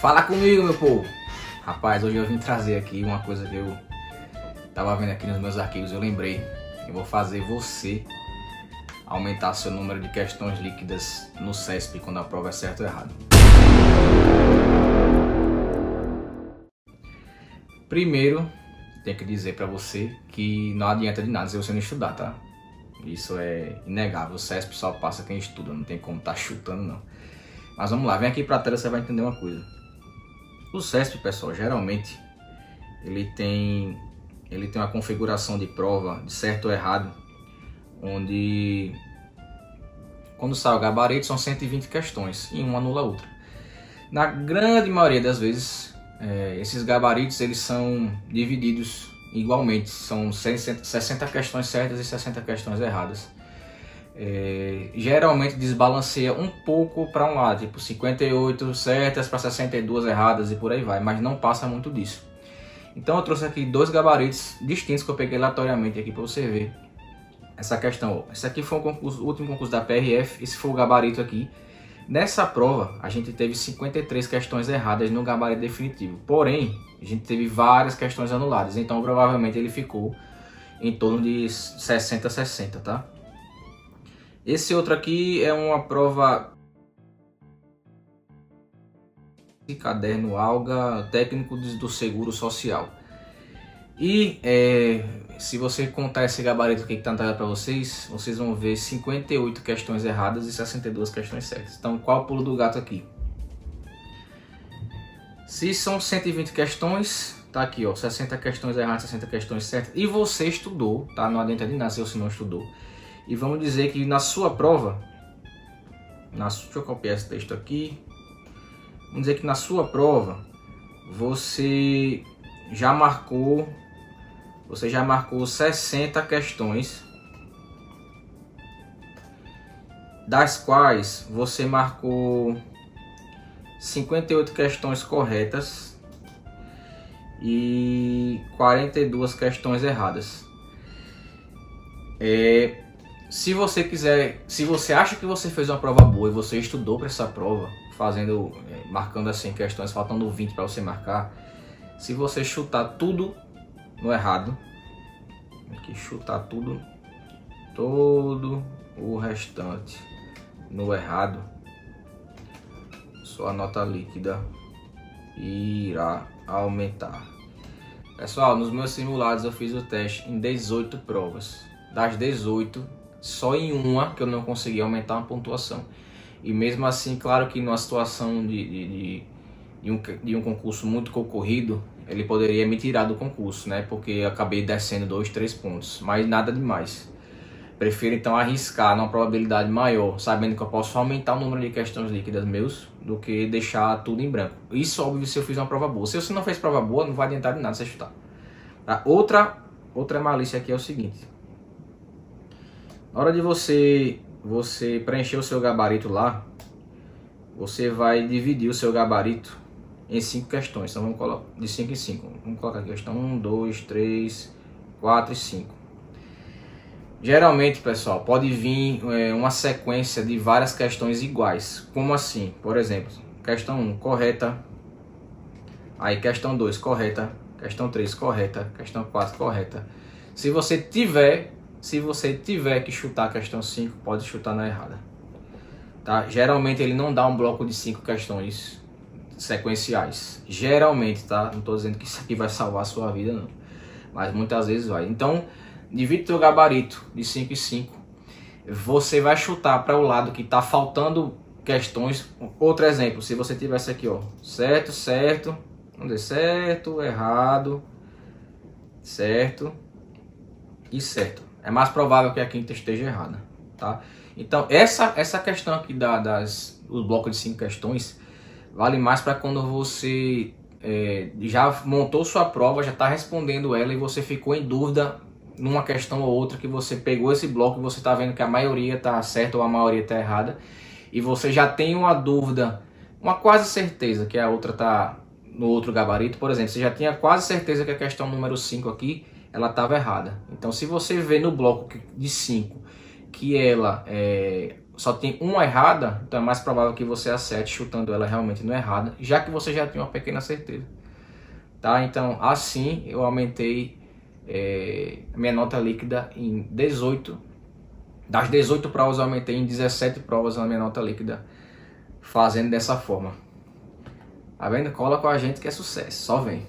Fala comigo, meu povo! Rapaz, hoje eu vim trazer aqui uma coisa que eu tava vendo aqui nos meus arquivos, eu lembrei. Eu vou fazer você aumentar seu número de questões líquidas no CESP quando a prova é certo ou errado. Primeiro, tenho que dizer para você que não adianta de nada se você não estudar, tá? Isso é inegável. O CESP só passa quem estuda, não tem como estar tá chutando não. Mas vamos lá, vem aqui para a tela você vai entender uma coisa. O CESP, pessoal, geralmente ele tem ele tem uma configuração de prova de certo ou errado, onde quando sai o gabarito são 120 questões e uma anula a outra. Na grande maioria das vezes, é, esses gabaritos eles são divididos igualmente, são 60 questões certas e 60 questões erradas. É, geralmente desbalanceia um pouco para um lado, tipo 58 certas para 62 erradas e por aí vai, mas não passa muito disso. Então eu trouxe aqui dois gabaritos distintos que eu peguei aleatoriamente aqui para você ver essa questão. Esse aqui foi um concurso, o último concurso da PRF, esse foi o gabarito aqui. Nessa prova, a gente teve 53 questões erradas no gabarito definitivo. Porém, a gente teve várias questões anuladas. Então, provavelmente, ele ficou em torno de 60 60, tá? Esse outro aqui é uma prova caderno Alga técnico do seguro social. E é, se você contar esse gabarito aqui que está para vocês, vocês vão ver 58 questões erradas e 62 questões certas. Então, qual o pulo do gato aqui? Se são 120 questões, tá aqui, ó, 60 questões erradas, 60 questões certas, e você estudou, tá? Não adianta de nada se não estudou. E vamos dizer que na sua prova, na, deixa eu copiar esse texto aqui. Vamos dizer que na sua prova, você já marcou você já marcou 60 questões, das quais você marcou 58 questões corretas e 42 questões erradas. É, se você quiser, se você acha que você fez uma prova boa e você estudou para essa prova, fazendo, é, marcando assim questões, faltando 20 para você marcar, se você chutar tudo no errado. Aqui chutar tudo, todo o restante no errado. Sua nota líquida irá aumentar. Pessoal, nos meus simulados eu fiz o teste em 18 provas. Das 18, só em uma que eu não consegui aumentar a pontuação. E mesmo assim, claro que numa situação de, de, de, um, de um concurso muito concorrido, ele poderia me tirar do concurso, né? Porque acabei descendo dois, três pontos, mas nada demais. Prefiro então arriscar numa probabilidade maior, sabendo que eu posso aumentar o número de questões líquidas meus, do que deixar tudo em branco. Isso óbvio se eu fiz uma prova boa. Se você não fez prova boa, não vai adiantar de nada você chutar. Tá? Outra, outra malícia aqui é o seguinte. Na hora de você, você preencher o seu gabarito lá, você vai dividir o seu gabarito em cinco questões. Então vamos colocar de 5 em 5. Vamos colocar questão 1, 2, 3, 4 e 5. Geralmente, pessoal, pode vir é, uma sequência de várias questões iguais. Como assim? Por exemplo, questão 1, correta. Aí questão 2, correta. Questão 3, correta. Questão 4, correta. Se você tiver, se você tiver que chutar a questão 5, pode chutar na errada. Tá? Geralmente ele não dá um bloco de 5 questões sequenciais. Geralmente, tá? Não estou dizendo que isso aqui vai salvar a sua vida, não. Mas muitas vezes vai. Então, divide teu gabarito de 5 e 5. Você vai chutar para o lado que está faltando questões. Outro exemplo, se você tivesse aqui, ó, certo, certo, vamos dizer, certo, errado, certo e certo. É mais provável que a quinta esteja errada, tá? Então, essa essa questão aqui da, das os blocos de cinco questões, vale mais para quando você é, já montou sua prova, já está respondendo ela e você ficou em dúvida numa questão ou outra que você pegou esse bloco e você está vendo que a maioria está certa ou a maioria está errada e você já tem uma dúvida, uma quase certeza que a outra está no outro gabarito, por exemplo, você já tinha quase certeza que a questão número 5 aqui ela estava errada. Então, se você vê no bloco de 5 que ela é, só tem uma errada, então é mais provável que você acerte chutando ela realmente no errada, já que você já tem uma pequena certeza. Tá? Então, assim eu aumentei é, minha nota líquida em 18. Das 18 provas eu aumentei em 17 provas a minha nota líquida, fazendo dessa forma. Tá vendo? Cola com a gente que é sucesso, só vem.